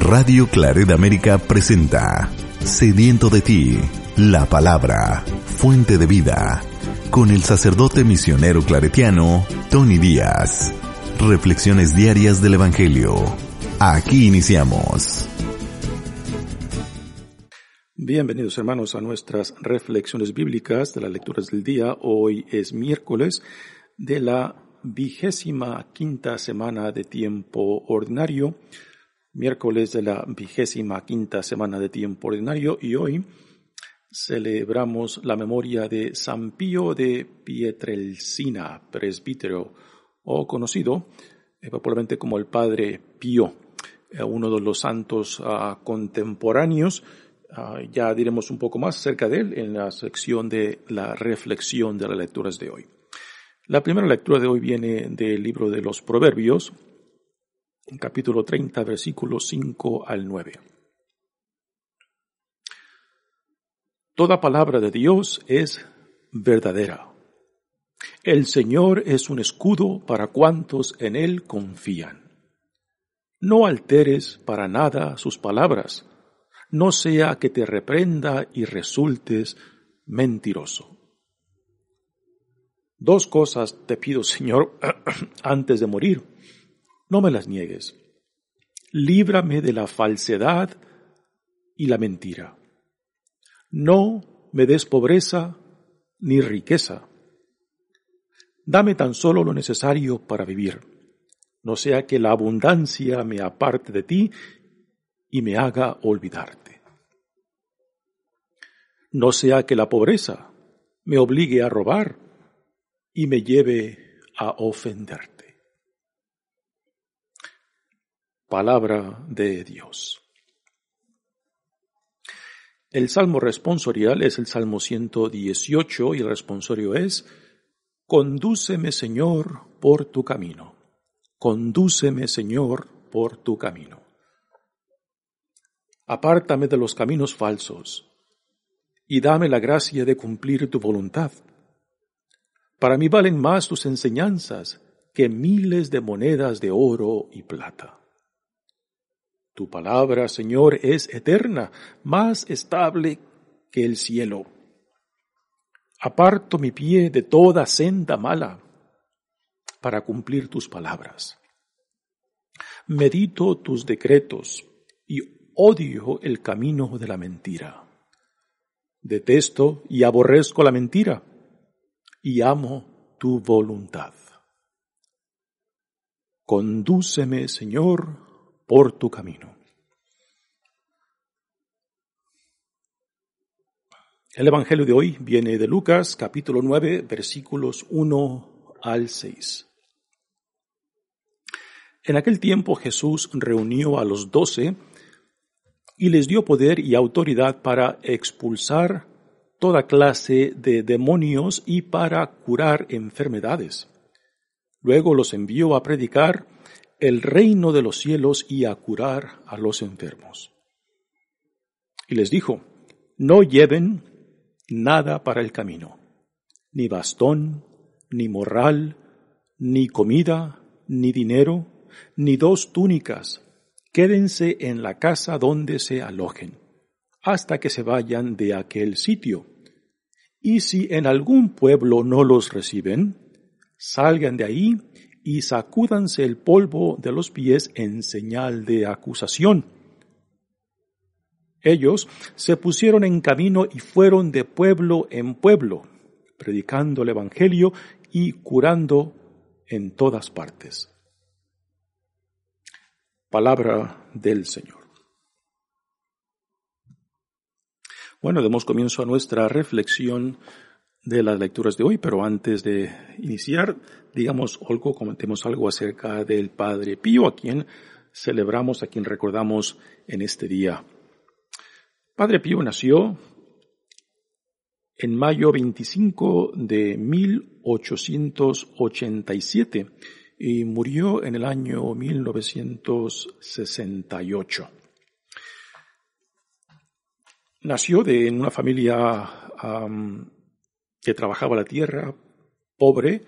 Radio Claret América presenta Sediento de ti, la palabra, fuente de vida, con el sacerdote misionero claretiano Tony Díaz. Reflexiones diarias del Evangelio. Aquí iniciamos. Bienvenidos hermanos a nuestras reflexiones bíblicas de las lecturas del día. Hoy es miércoles de la vigésima quinta semana de tiempo ordinario miércoles de la vigésima quinta semana de tiempo ordinario y hoy celebramos la memoria de San Pío de Pietrelcina, presbítero o conocido eh, popularmente como el Padre Pío, eh, uno de los santos ah, contemporáneos. Ah, ya diremos un poco más acerca de él en la sección de la reflexión de las lecturas de hoy. La primera lectura de hoy viene del libro de los Proverbios, capítulo 30, versículos 5 al 9. Toda palabra de Dios es verdadera. El Señor es un escudo para cuantos en Él confían. No alteres para nada sus palabras, no sea que te reprenda y resultes mentiroso. Dos cosas te pido, Señor, antes de morir no me las niegues. Líbrame de la falsedad y la mentira. No me des pobreza ni riqueza. Dame tan solo lo necesario para vivir, no sea que la abundancia me aparte de ti y me haga olvidarte. No sea que la pobreza me obligue a robar y me lleve a ofenderte. Palabra de Dios. El salmo responsorial es el salmo 118 y el responsorio es, Condúceme Señor por tu camino. Condúceme Señor por tu camino. Apártame de los caminos falsos y dame la gracia de cumplir tu voluntad. Para mí valen más tus enseñanzas que miles de monedas de oro y plata. Tu palabra, Señor, es eterna, más estable que el cielo. Aparto mi pie de toda senda mala para cumplir tus palabras. Medito tus decretos y odio el camino de la mentira. Detesto y aborrezco la mentira y amo tu voluntad. Condúceme, Señor, por tu camino. El Evangelio de hoy viene de Lucas capítulo 9 versículos 1 al 6. En aquel tiempo Jesús reunió a los doce y les dio poder y autoridad para expulsar toda clase de demonios y para curar enfermedades. Luego los envió a predicar el reino de los cielos y a curar a los enfermos. Y les dijo, no lleven nada para el camino, ni bastón, ni morral, ni comida, ni dinero, ni dos túnicas. Quédense en la casa donde se alojen, hasta que se vayan de aquel sitio. Y si en algún pueblo no los reciben, salgan de ahí y sacúdanse el polvo de los pies en señal de acusación. Ellos se pusieron en camino y fueron de pueblo en pueblo, predicando el Evangelio y curando en todas partes. Palabra del Señor. Bueno, demos comienzo a nuestra reflexión de las lecturas de hoy, pero antes de iniciar, digamos algo, comentemos algo acerca del Padre Pío, a quien celebramos, a quien recordamos en este día. Padre Pío nació en mayo 25 de 1887 y murió en el año 1968. Nació de, una familia que trabajaba la tierra, pobre,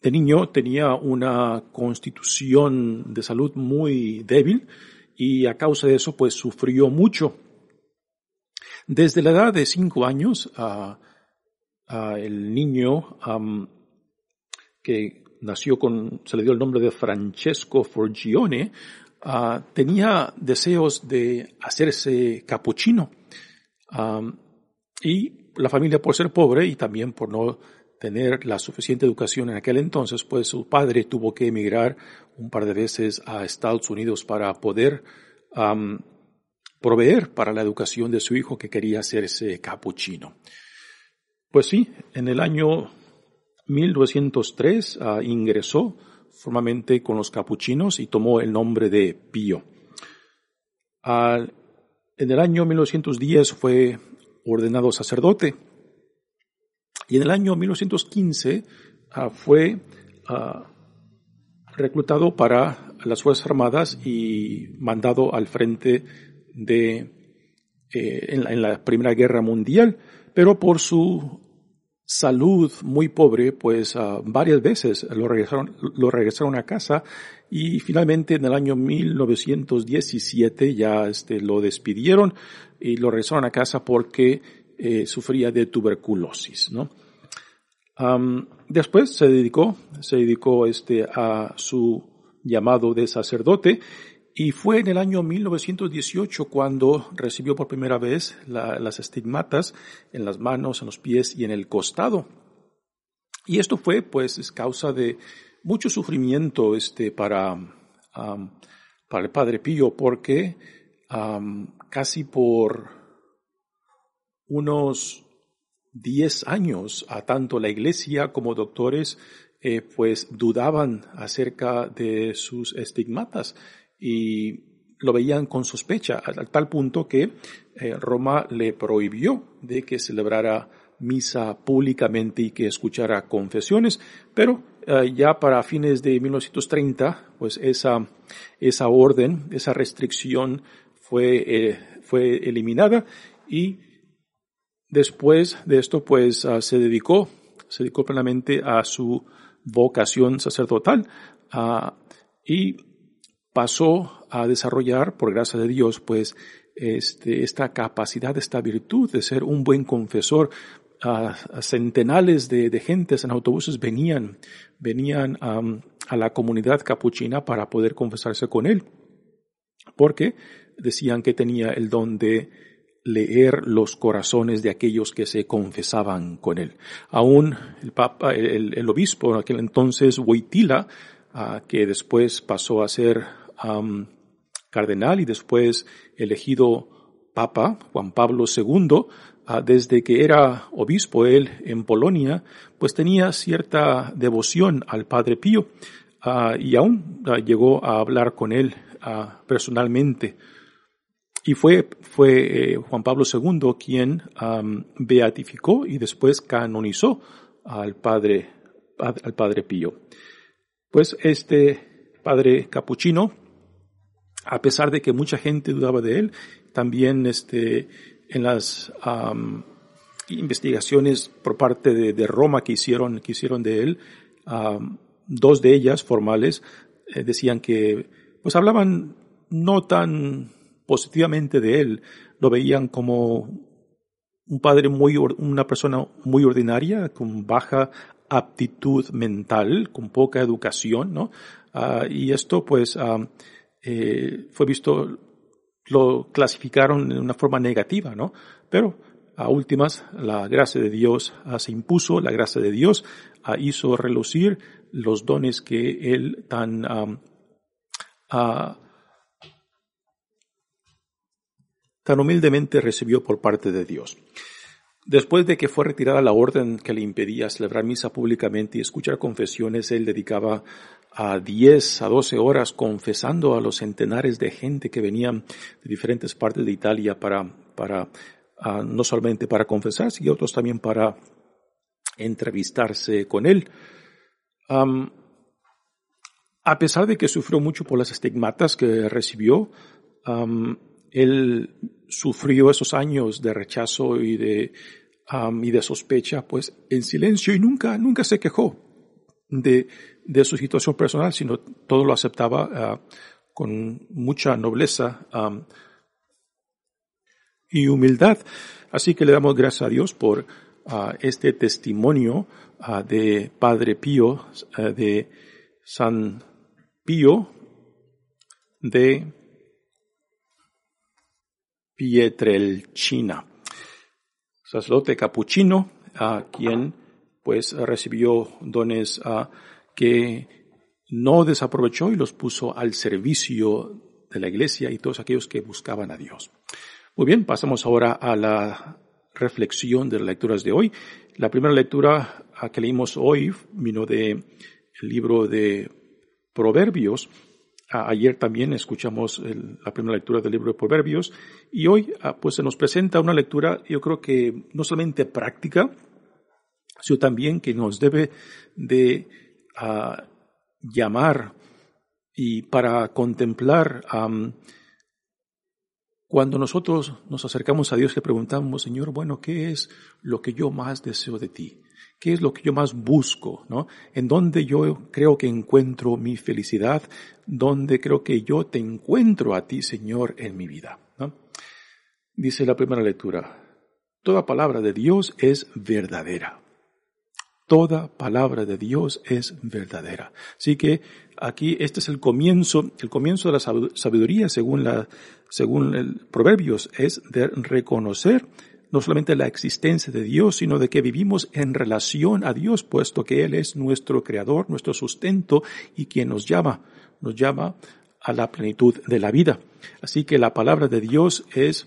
de niño tenía una constitución de salud muy débil y a causa de eso pues sufrió mucho. Desde la edad de cinco años, el niño que nació con, se le dio el nombre de Francesco Forgione, tenía deseos de hacerse capuchino. Y la familia por ser pobre y también por no tener la suficiente educación en aquel entonces, pues su padre tuvo que emigrar un par de veces a Estados Unidos para poder proveer para la educación de su hijo que quería hacerse capuchino. Pues sí, en el año 1903 ah, ingresó formalmente con los capuchinos y tomó el nombre de Pío. en el año 1910 fue ordenado sacerdote. Y en el año 1915 ah, fue ah, reclutado para las Fuerzas Armadas y mandado al frente de eh, en, la, Primera Guerra Mundial, pero por su salud muy pobre, pues ah, varias veces lo regresaron, lo regresaron a casa y finalmente en el año 1917 ya este, lo despidieron y lo regresaron a casa porque eh, sufría de tuberculosis, ¿no? después se dedicó, se dedicó este, a su llamado de sacerdote y fue en el año 1918 cuando recibió por primera vez las estigmatas en las manos, en los pies y en el costado. Y esto fue, pues, es causa de mucho sufrimiento este, para, para el Padre Pío, porque casi por unos 10 años, a tanto la Iglesia como doctores, eh, pues dudaban acerca de sus estigmatas y lo veían con sospecha, a tal punto que eh, Roma le prohibió de que celebrara misa públicamente y que escuchara confesiones, pero eh, ya para fines de 1930, pues esa, esa orden, esa restricción fue, eh, fue eliminada y después de esto, pues ah, se dedicó, se dedicó plenamente a su vocación sacerdotal ah, y pasó a desarrollar, por gracia de Dios, pues este, esta capacidad, esta virtud de ser un buen confesor. A, centenares de, gentes en autobuses venían, venían a la comunidad capuchina para poder confesarse con él, porque decían que tenía el don de leer los corazones de aquellos que se confesaban con él. Aún el papa, el, obispo en aquel entonces, ah, que después pasó a ser cardenal y después elegido Papa Juan Pablo II, ah, desde que era obispo él en Polonia, pues tenía cierta devoción al Padre Pío ah, y aún ah, llegó a hablar con él personalmente. Y fue, fue eh, Juan Pablo II quien beatificó y después canonizó al Padre, al Padre Pío. Pues este Padre Capuchino a pesar de que mucha gente dudaba de él, también este, en las investigaciones por parte de, Roma que hicieron, que hicieron de él, dos de ellas formales eh, decían que, pues hablaban no tan positivamente de él, lo veían como un padre muy, una persona muy ordinaria, con baja aptitud mental, con poca educación, ¿no? Ah, y esto, pues, eh, fue visto, lo clasificaron de una forma negativa, ¿no? Pero a últimas, la gracia de Dios ah, se impuso, la gracia de Dios ah, hizo relucir los dones que él tan ah, tan humildemente recibió por parte de Dios. Después de que fue retirada la orden que le impedía celebrar misa públicamente y escuchar confesiones, él dedicaba a 10 a 12 horas confesando a los centenares de gente que venían de diferentes partes de Italia para, para no solamente para confesar, sino otros también para entrevistarse con él. a pesar de que sufrió mucho por las estigmatas que recibió, él sufrió esos años de rechazo y de, y de sospecha, pues en silencio y nunca, nunca se quejó. De, de su situación personal, sino todo lo aceptaba ah, con mucha nobleza y humildad. Así que le damos gracias a Dios por ah, este testimonio ah, de Padre Pío, de San Pío de Pietrelcina, sacerdote capuchino, a quien pues recibió dones a que no desaprovechó y los puso al servicio de la iglesia y todos aquellos que buscaban a Dios. Muy bien, pasamos ahora a la reflexión de las lecturas de hoy. La primera lectura que leímos hoy vino de el libro de Proverbios. Ayer también escuchamos la primera lectura del libro de Proverbios y hoy ah, pues se nos presenta una lectura yo creo que no solamente práctica, sino también que nos debe de uh, llamar y para contemplar cuando nosotros nos acercamos a Dios y preguntamos, Señor, bueno, ¿qué es lo que yo más deseo de ti? ¿Qué es lo que yo más busco? ¿No? En dónde yo creo que encuentro mi felicidad, donde creo que yo te encuentro a ti, Señor, en mi vida. Dice la primera lectura, toda palabra de Dios es verdadera. Toda palabra de Dios es verdadera. Así que aquí este es el comienzo, el comienzo de la sabiduría según la, según el Proverbios es de reconocer no solamente la existencia de Dios, sino de que vivimos en relación a Dios, puesto que Él es nuestro creador, nuestro sustento y quien nos llama, nos llama a la plenitud de la vida. Así que la palabra de Dios es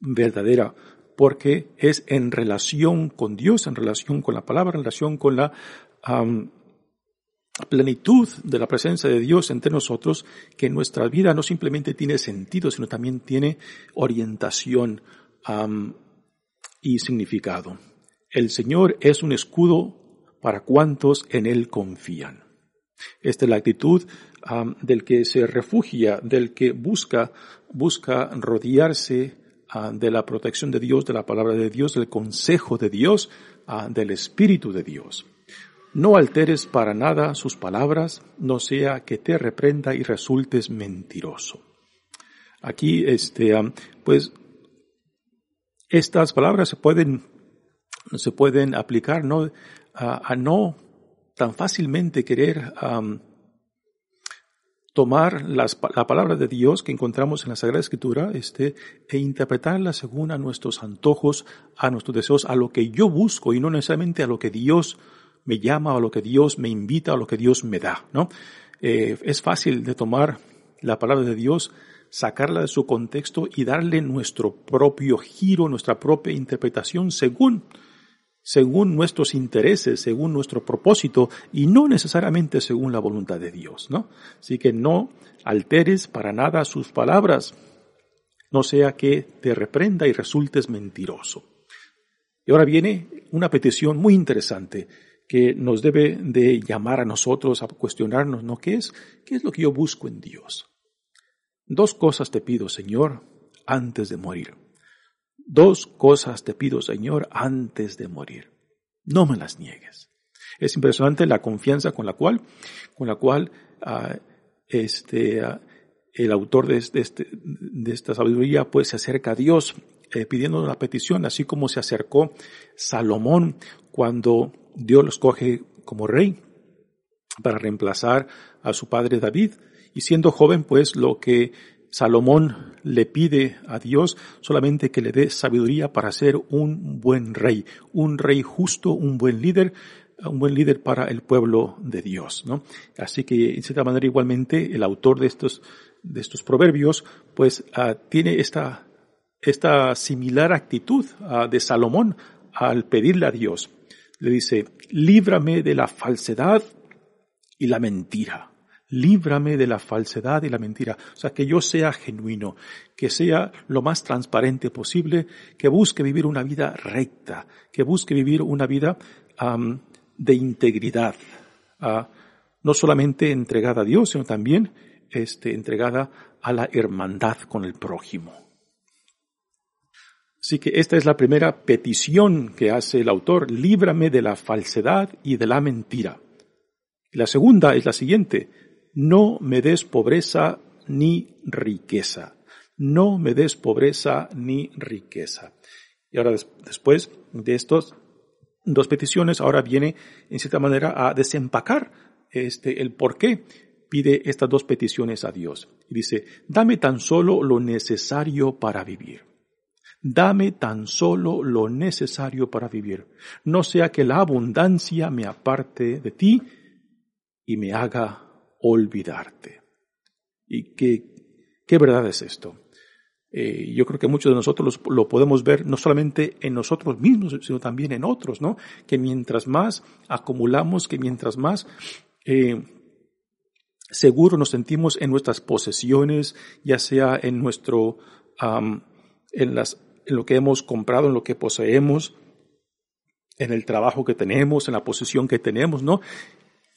verdadera porque es en relación con Dios, en relación con la palabra, en relación con la plenitud de la presencia de Dios entre nosotros, que nuestra vida no simplemente tiene sentido, sino también tiene orientación y significado. El Señor es un escudo para cuantos en Él confían. Esta es la actitud del que se refugia, del que busca, busca rodearse De la protección de Dios, de la palabra de Dios, del consejo de Dios, del Espíritu de Dios. No alteres para nada sus palabras, no sea que te reprenda y resultes mentiroso. Aquí, este, pues, estas palabras se pueden, se pueden aplicar, ¿no? A, no tan fácilmente querer tomar las, la palabra de Dios que encontramos en la Sagrada Escritura este, e interpretarla según a nuestros antojos, a nuestros deseos, a lo que yo busco y no necesariamente a lo que Dios me llama, a lo que Dios me invita, a lo que Dios me da. ¿no? Eh, es fácil de tomar la palabra de Dios, sacarla de su contexto y darle nuestro propio giro, nuestra propia interpretación según según nuestros intereses, según nuestro propósito y no necesariamente según la voluntad de Dios, ¿no? Así que no alteres para nada sus palabras, no sea que te reprenda y resultes mentiroso. Y ahora viene una petición muy interesante que nos debe de llamar a nosotros a cuestionarnos, ¿no? ¿Qué es, qué es lo que yo busco en Dios? Dos cosas te pido, Señor, antes de morir. Dos cosas te pido, Señor, antes de morir. No me las niegues. Es impresionante la confianza con la cual, con la cual uh, este, uh, el autor de, este, de, esta sabiduría pues se acerca a Dios eh, pidiendo una petición, así como se acercó Salomón cuando Dios lo escoge como rey para reemplazar a su padre David. Y siendo joven, pues lo que Salomón le pide a Dios solamente que le dé sabiduría para ser un buen rey, un rey justo, un buen líder, un buen líder para el pueblo de Dios, ¿no? Así que, en cierta manera, igualmente, el autor de estos, de estos proverbios, pues, uh, tiene esta, esta similar actitud uh, de Salomón al pedirle a Dios. Le dice, líbrame de la falsedad y la mentira líbrame de la falsedad y la mentira. O sea, que yo sea genuino, que sea lo más transparente posible, que busque vivir una vida recta, que busque vivir una vida de integridad, uh, no solamente entregada a Dios, sino también este, entregada a la hermandad con el prójimo. Así que esta es la primera petición que hace el autor, líbrame de la falsedad y de la mentira. La segunda es la siguiente, no me des pobreza ni riqueza. No me des pobreza ni riqueza. Y ahora después de estos dos peticiones, ahora viene en cierta manera a desempacar este, el por qué pide estas dos peticiones a Dios. Y dice, dame tan solo lo necesario para vivir. Dame tan solo lo necesario para vivir. No sea que la abundancia me aparte de ti y me haga olvidarte. ¿Y qué, qué verdad es esto? Eh, yo creo que muchos de nosotros lo podemos ver no solamente en nosotros mismos, sino también en otros, ¿no? Que mientras más acumulamos, que mientras más eh, seguro nos sentimos en nuestras posesiones, ya sea en nuestro, en las, en lo que hemos comprado, en lo que poseemos, en el trabajo que tenemos, en la posición que tenemos, ¿no?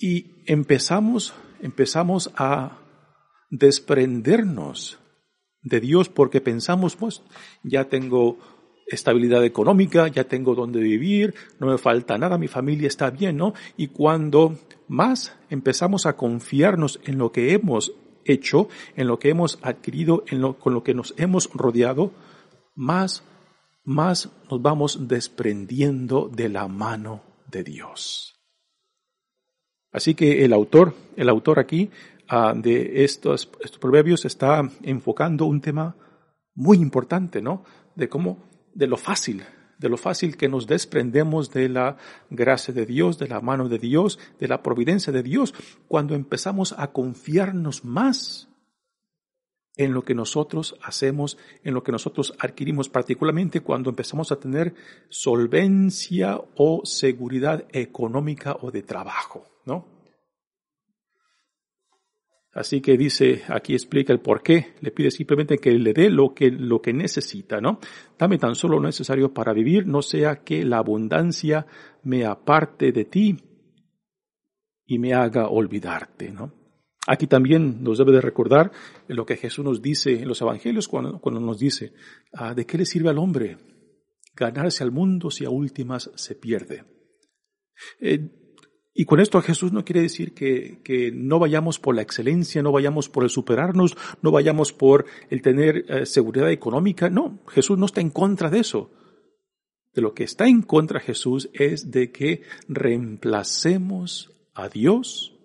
Y empezamos, empezamos a desprendernos de Dios porque pensamos, pues, ya tengo estabilidad económica, ya tengo donde vivir, no me falta nada, mi familia está bien, ¿no? Y cuando más empezamos a confiarnos en lo que hemos hecho, en lo que hemos adquirido, en lo, con lo que nos hemos rodeado, más, más nos vamos desprendiendo de la mano de Dios. Así que el autor, el autor aquí ah, de estos, estos proverbios está enfocando un tema muy importante, ¿no? De cómo de lo fácil, de lo fácil que nos desprendemos de la gracia de Dios, de la mano de Dios, de la providencia de Dios, cuando empezamos a confiarnos más en lo que nosotros hacemos, en lo que nosotros adquirimos, particularmente cuando empezamos a tener solvencia o seguridad económica o de trabajo, ¿no? Así que dice, aquí explica el por qué. Le pide simplemente que le dé lo que, lo que necesita, ¿no? Dame tan solo lo necesario para vivir, no sea que la abundancia me aparte de ti y me haga olvidarte, ¿no? Aquí también nos debe de recordar lo que Jesús nos dice en los evangelios cuando, cuando nos dice, ah, ¿de qué le sirve al hombre ganarse al mundo si a últimas se pierde? Eh, y con esto Jesús no quiere decir que, que, no vayamos por la excelencia, no vayamos por el superarnos, no vayamos por el tener eh, seguridad económica. No, Jesús no está en contra de eso. De lo que está en contra Jesús es de que reemplacemos a Dios,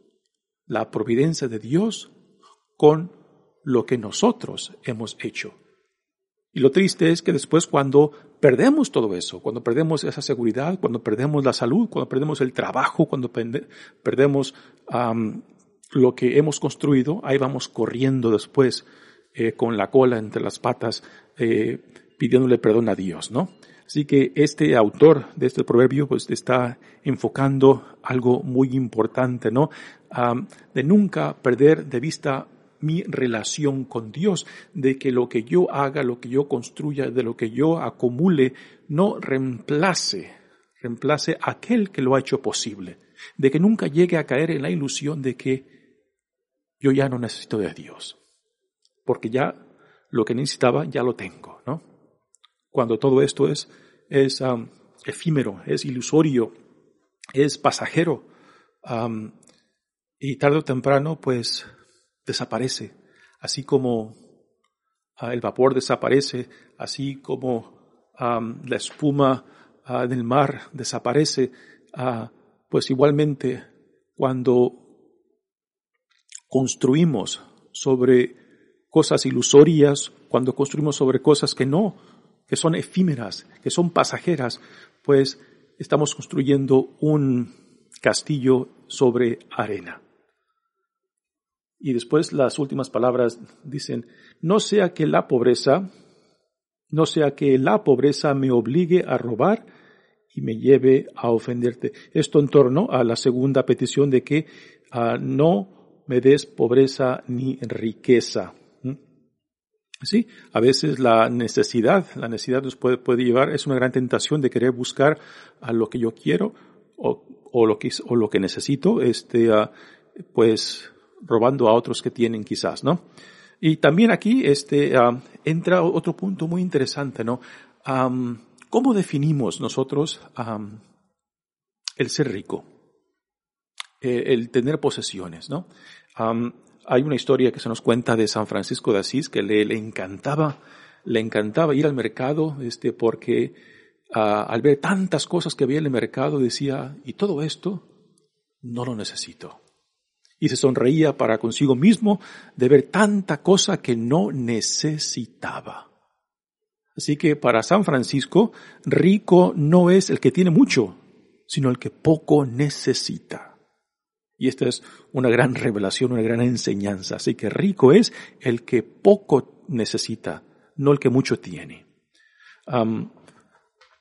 la providencia de Dios, con lo que nosotros hemos hecho. Y lo triste es que después cuando perdemos todo eso, cuando perdemos esa seguridad, cuando perdemos la salud, cuando perdemos el trabajo, cuando perdemos lo que hemos construido, ahí vamos corriendo después eh, con la cola entre las patas, eh, pidiéndole perdón a Dios, ¿no? Así que este autor de este proverbio pues está enfocando algo muy importante, ¿no? de nunca perder de vista mi relación con Dios, de que lo que yo haga, lo que yo construya, de lo que yo acumule, no reemplace, reemplace aquel que lo ha hecho posible, de que nunca llegue a caer en la ilusión de que yo ya no necesito de Dios, porque ya lo que necesitaba ya lo tengo, ¿no? Cuando todo esto es, es um, efímero, es ilusorio, es pasajero, um, y tarde o temprano, pues desaparece, así como ah, el vapor desaparece, así como la espuma uh, del mar desaparece, ah, pues igualmente cuando construimos sobre cosas ilusorias, cuando construimos sobre cosas que no, que son efímeras, que son pasajeras, pues estamos construyendo un castillo sobre arena. Y después las últimas palabras dicen, no sea que la pobreza, no sea que la pobreza me obligue a robar y me lleve a ofenderte. Esto en torno a la segunda petición de que ah, no me des pobreza ni riqueza. ¿Mm? Sí, a veces la necesidad, la necesidad nos puede, puede llevar, es una gran tentación de querer buscar a lo que yo quiero o, o lo que, o lo que necesito, este, uh, pues robando a otros que tienen quizás, ¿no? Y también aquí este, ah, entra otro punto muy interesante, ¿no? ¿Cómo definimos nosotros el ser rico? eh, el tener posesiones, ¿no? hay una historia que se nos cuenta de San Francisco de Asís que le, le encantaba, le encantaba ir al mercado, este, porque ah, al ver tantas cosas que había en el mercado decía, y todo esto no lo necesito. Y se sonreía para consigo mismo de ver tanta cosa que no necesitaba. Así que para San Francisco, rico no es el que tiene mucho, sino el que poco necesita. Y esta es una gran revelación, una gran enseñanza. Así que rico es el que poco necesita, no el que mucho tiene.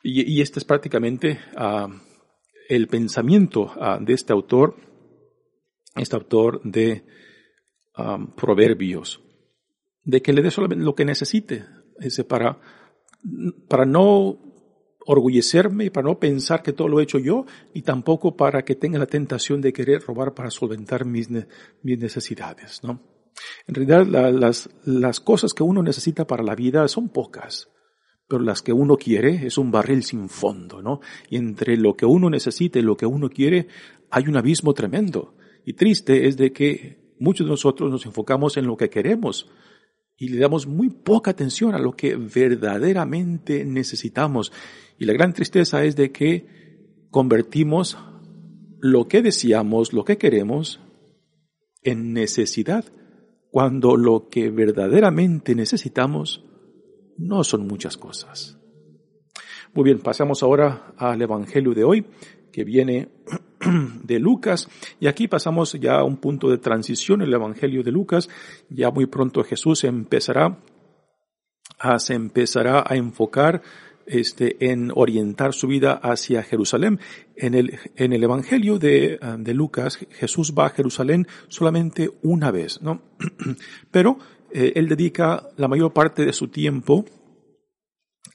y, este es prácticamente el pensamiento ah, de este autor, este autor de Proverbios, de que le dé solamente lo que necesite, ese para, para no orgullecerme, para no pensar que todo lo he hecho yo, y tampoco para que tenga la tentación de querer robar para solventar mis, mis necesidades, ¿no? En realidad, las, las cosas que uno necesita para la vida son pocas, pero las que uno quiere es un barril sin fondo, ¿no? Y entre lo que uno necesita y lo que uno quiere hay un abismo tremendo. Y triste es de que muchos de nosotros nos enfocamos en lo que queremos, y le damos muy poca atención a lo que verdaderamente necesitamos. Y la gran tristeza es de que convertimos lo que deseamos, lo que queremos, en necesidad, cuando lo que verdaderamente necesitamos no son muchas cosas. Muy bien, pasamos ahora al Evangelio de hoy, que viene de Lucas. Y aquí pasamos ya a un punto de transición en el Evangelio de Lucas. Ya muy pronto Jesús empezará a, se empezará a enfocar este, en orientar su vida hacia Jerusalén. En el, en el Evangelio de, de Lucas, Jesús va a Jerusalén solamente una vez, ¿no? Pero eh, él dedica la mayor parte de su tiempo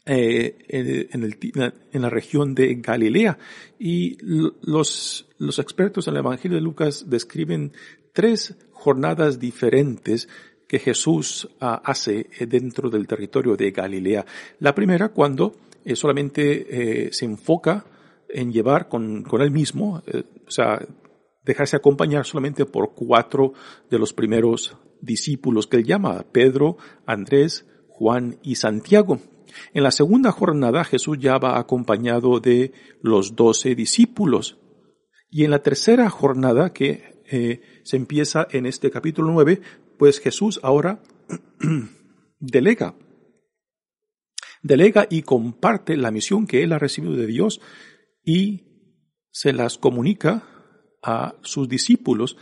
eh, en, la región de Galilea. Y los, los expertos en el Evangelio de Lucas describen tres jornadas diferentes que Jesús ah, hace eh, dentro del territorio de Galilea. La primera cuando eh, solamente se enfoca en llevar con, con él mismo, o sea, dejarse acompañar solamente por cuatro de los primeros discípulos que él llama, Pedro, Andrés, Juan y Santiago. En la segunda jornada Jesús ya va acompañado de los doce discípulos. Y en la tercera jornada que eh, se empieza en este capítulo nueve, pues Jesús ahora delega. Delega y comparte la misión que él ha recibido de Dios y se las comunica a sus discípulos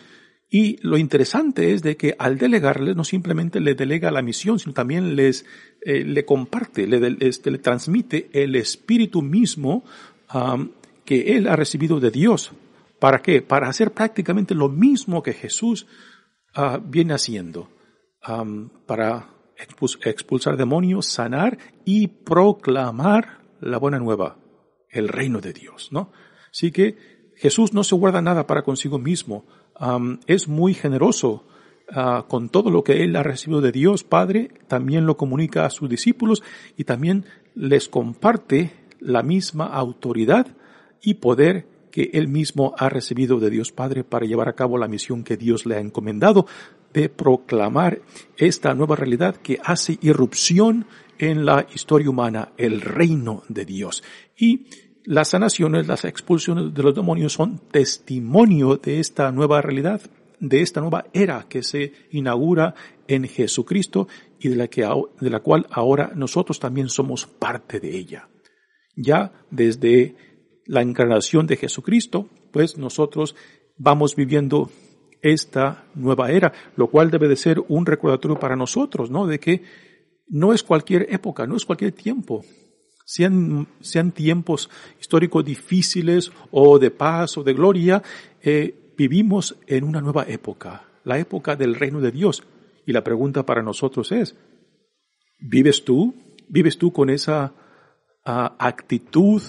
y lo interesante es de que al delegarles no simplemente le delega la misión, sino también les eh, le comparte, le, este, le transmite el espíritu mismo que él ha recibido de Dios. ¿Para qué? Para hacer prácticamente lo mismo que Jesús ah, viene haciendo. para expulsar demonios, sanar y proclamar la buena nueva, el reino de Dios, ¿no? Así que Jesús no se guarda nada para consigo mismo es muy generoso ah, con todo lo que él ha recibido de Dios Padre, también lo comunica a sus discípulos y también les comparte la misma autoridad y poder que él mismo ha recibido de Dios Padre para llevar a cabo la misión que Dios le ha encomendado de proclamar esta nueva realidad que hace irrupción en la historia humana, el reino de Dios. Y las sanaciones, las expulsiones de los demonios son testimonio de esta nueva realidad, de esta nueva era que se inaugura en Jesucristo y de la, que, de la cual ahora nosotros también somos parte de ella. Ya desde la encarnación de Jesucristo, pues nosotros vamos viviendo esta nueva era, lo cual debe de ser un recordatorio para nosotros, ¿no? De que no es cualquier época, no es cualquier tiempo, sean, sean tiempos históricos difíciles o de paz o de gloria, eh, vivimos en una nueva época, la época del reino de Dios. Y la pregunta para nosotros es, ¿vives tú? ¿Vives tú con esa ah, actitud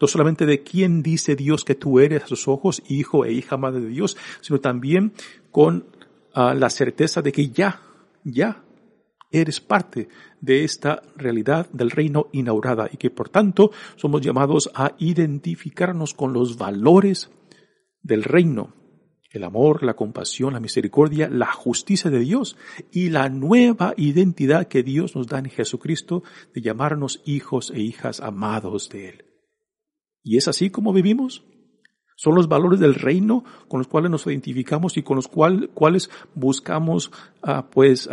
no solamente de quién dice Dios que tú eres a sus ojos, hijo e hija madre de Dios, sino también con ah, la certeza de que ya, ya eres parte de esta realidad del reino inaugurada y que por tanto somos llamados a identificarnos con los valores del reino el amor, la compasión, la misericordia, la justicia de Dios y la nueva identidad que Dios nos da en Jesucristo de llamarnos hijos e hijas amados de Él. ¿Y es así como vivimos? Son los valores del reino con los cuales nos identificamos y con los cuales buscamos ah, pues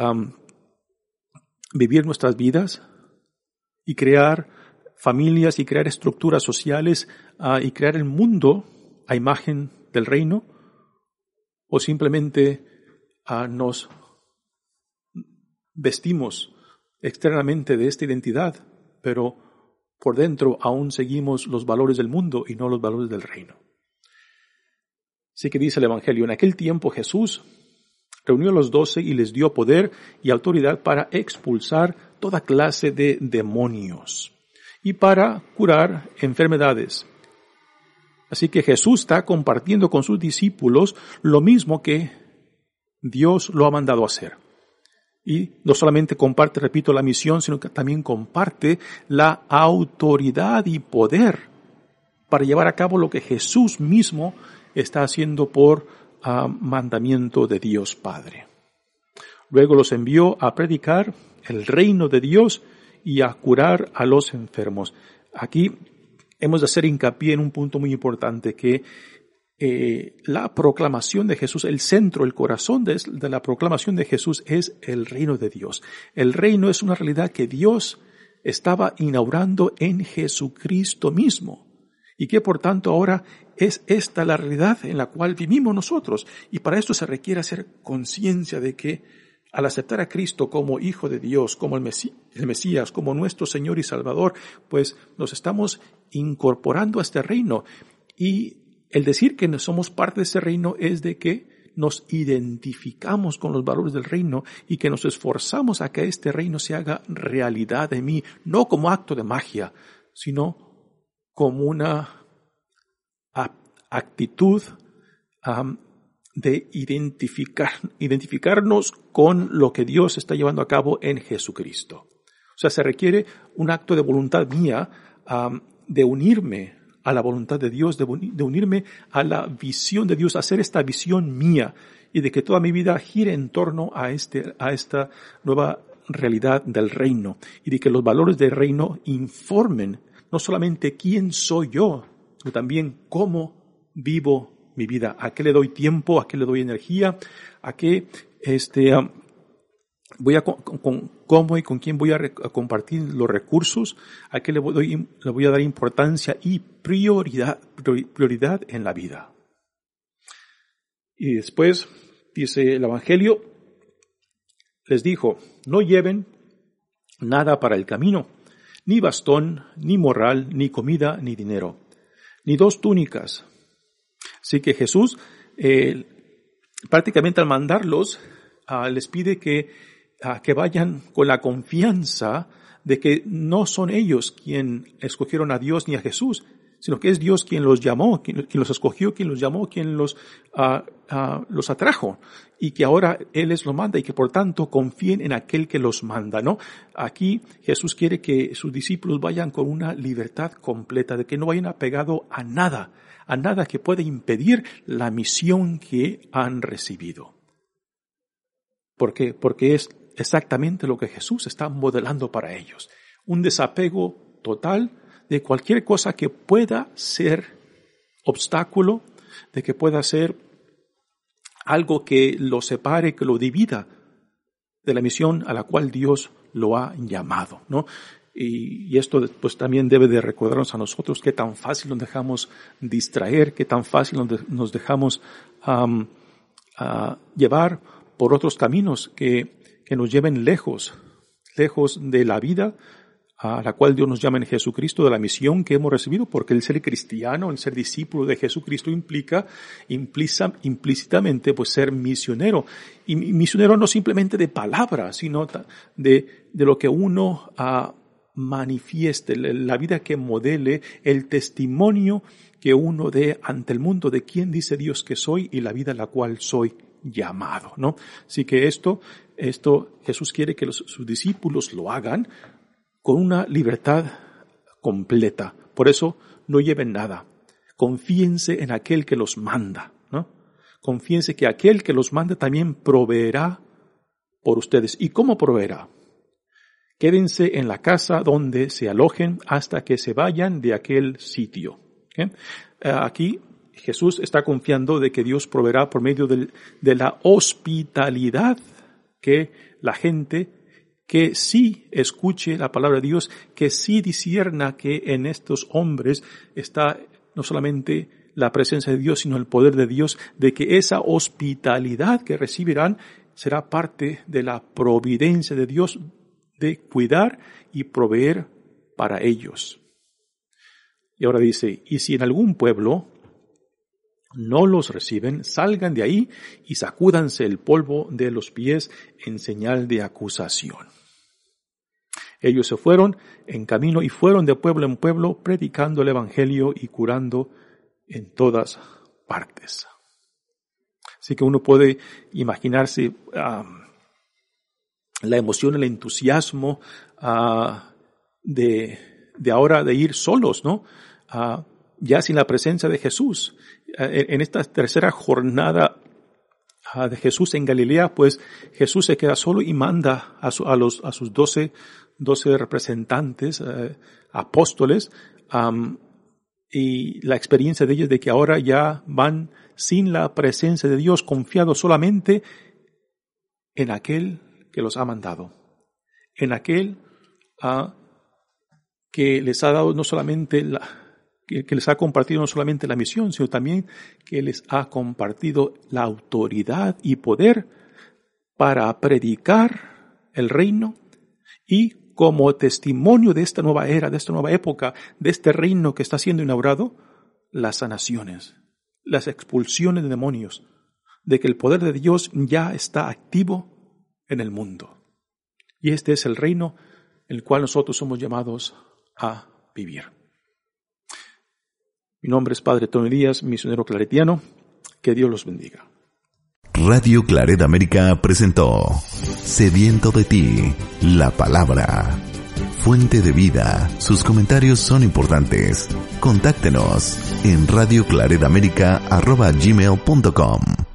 vivir nuestras vidas y crear familias y crear estructuras sociales ah, y crear el mundo a imagen del reino o simplemente ah, nos vestimos externamente de esta identidad, pero por dentro aún seguimos los valores del mundo y no los valores del reino. Así que dice el Evangelio, en aquel tiempo Jesús reunió a los doce y les dio poder y autoridad para expulsar toda clase de demonios y para curar enfermedades. Así que Jesús está compartiendo con sus discípulos lo mismo que Dios lo ha mandado hacer. Y no solamente comparte, repito, la misión, sino que también comparte la autoridad y poder para llevar a cabo lo que Jesús mismo está haciendo por ah, mandamiento de Dios Padre. Luego los envió a predicar el reino de Dios y a curar a los enfermos. Aquí hemos de hacer hincapié en un punto muy importante que eh, la proclamación de Jesús, el centro, el corazón de, la proclamación de Jesús es el reino de Dios. El reino es una realidad que Dios estaba inaugurando en Jesucristo mismo y que por tanto ahora es esta la realidad en la cual vivimos nosotros. Y para esto se requiere hacer conciencia de que al aceptar a Cristo como Hijo de Dios, como el, Mesías, como nuestro Señor y Salvador, pues nos estamos incorporando a este reino. Y el decir que no somos parte de ese reino es de que nos identificamos con los valores del reino y que nos esforzamos a que este reino se haga realidad de mí, no como acto de magia, sino como una actitud de identificar, identificarnos con lo que Dios está llevando a cabo en Jesucristo. O sea, se requiere un acto de voluntad mía de unirme a la voluntad de Dios, de, unirme a la visión de Dios, hacer esta visión mía y de que toda mi vida gire en torno a, este, a esta nueva realidad del reino y de que los valores del reino informen no solamente quién soy yo, sino también cómo vivo mi vida, a qué le doy tiempo, a qué le doy energía, a qué este, voy a, con, cómo y con quién voy a, compartir los recursos, a qué le voy, le voy a dar importancia y prioridad, prioridad en la vida. Y después dice el Evangelio, les dijo, no lleven nada para el camino, ni bastón, ni morral, ni comida, ni dinero, ni dos túnicas, Así que Jesús, prácticamente al mandarlos, ah, les pide que, ah, que vayan con la confianza de que no son ellos quien escogieron a Dios ni a Jesús, sino que es Dios quien los llamó, quien, los escogió, quien los llamó, quien los, ah, los atrajo, y que ahora Él les lo manda y que por tanto confíen en aquel que los manda, ¿no? Aquí Jesús quiere que sus discípulos vayan con una libertad completa, de que no vayan apegados a nada, a nada que pueda impedir la misión que han recibido. ¿Por qué? Porque es exactamente lo que Jesús está modelando para ellos. Un desapego total de cualquier cosa que pueda ser obstáculo, de que pueda ser algo que lo separe, que lo divida de la misión a la cual Dios lo ha llamado, ¿no? Y, esto pues también debe de recordarnos a nosotros qué tan fácil nos dejamos distraer, qué tan fácil nos dejamos llevar por otros caminos que, que nos lleven lejos, lejos de la vida a la cual Dios nos llama en Jesucristo, de la misión que hemos recibido, porque el ser cristiano, el ser discípulo de Jesucristo implica, implícitamente pues ser misionero. Y misionero no simplemente de palabras, sino de, de lo que uno uh, manifieste, la vida que modele, el testimonio que uno dé ante el mundo de quién dice Dios que soy y la vida a la cual soy llamado, ¿no? Así que esto, esto Jesús quiere que los, sus discípulos lo hagan con una libertad completa. Por eso no lleven nada. Confíense en aquel que los manda, ¿no? Confíense que aquel que los manda también proveerá por ustedes. ¿Y cómo proveerá? Quédense en la casa donde se alojen hasta que se vayan de aquel sitio. Eh, aquí Jesús está confiando de que Dios proveerá por medio de, de la hospitalidad que la gente que sí escuche la palabra de Dios, que sí disierna que en estos hombres está no solamente la presencia de Dios, sino el poder de Dios, de que esa hospitalidad que recibirán será parte de la providencia de Dios de cuidar y proveer para ellos. Y ahora dice, y si en algún pueblo no los reciben, salgan de ahí y sacúdanse el polvo de los pies en señal de acusación. Ellos se fueron en camino y fueron de pueblo en pueblo predicando el Evangelio y curando en todas partes. Así que uno puede imaginarse la emoción, el entusiasmo ah, de, de, ahora de ir solos, ¿no? Ah, ya sin la presencia de Jesús. Eh, en esta tercera jornada ah, de Jesús en Galilea, pues Jesús se queda solo y manda a, a sus doce, doce representantes, eh, apóstoles, y la experiencia de ellos de que ahora ya van sin la presencia de Dios, confiados solamente en aquel que los ha mandado, en aquel ah, que les ha dado no solamente la, que les ha compartido no solamente la misión, sino también que les ha compartido la autoridad y poder para predicar el reino y como testimonio de esta nueva era, de esta nueva época, de este reino que está siendo inaugurado, las sanaciones, las expulsiones de demonios, de que el poder de Dios ya está activo en el mundo. Y este es el reino en el cual nosotros somos llamados a vivir. Mi nombre es Padre Tony Díaz, misionero claretiano. Que Dios los bendiga. Radio Claret América presentó Sediento de ti, la palabra. Fuente de vida. Sus comentarios son importantes. Contáctenos en radioclaredamerica.gmail.com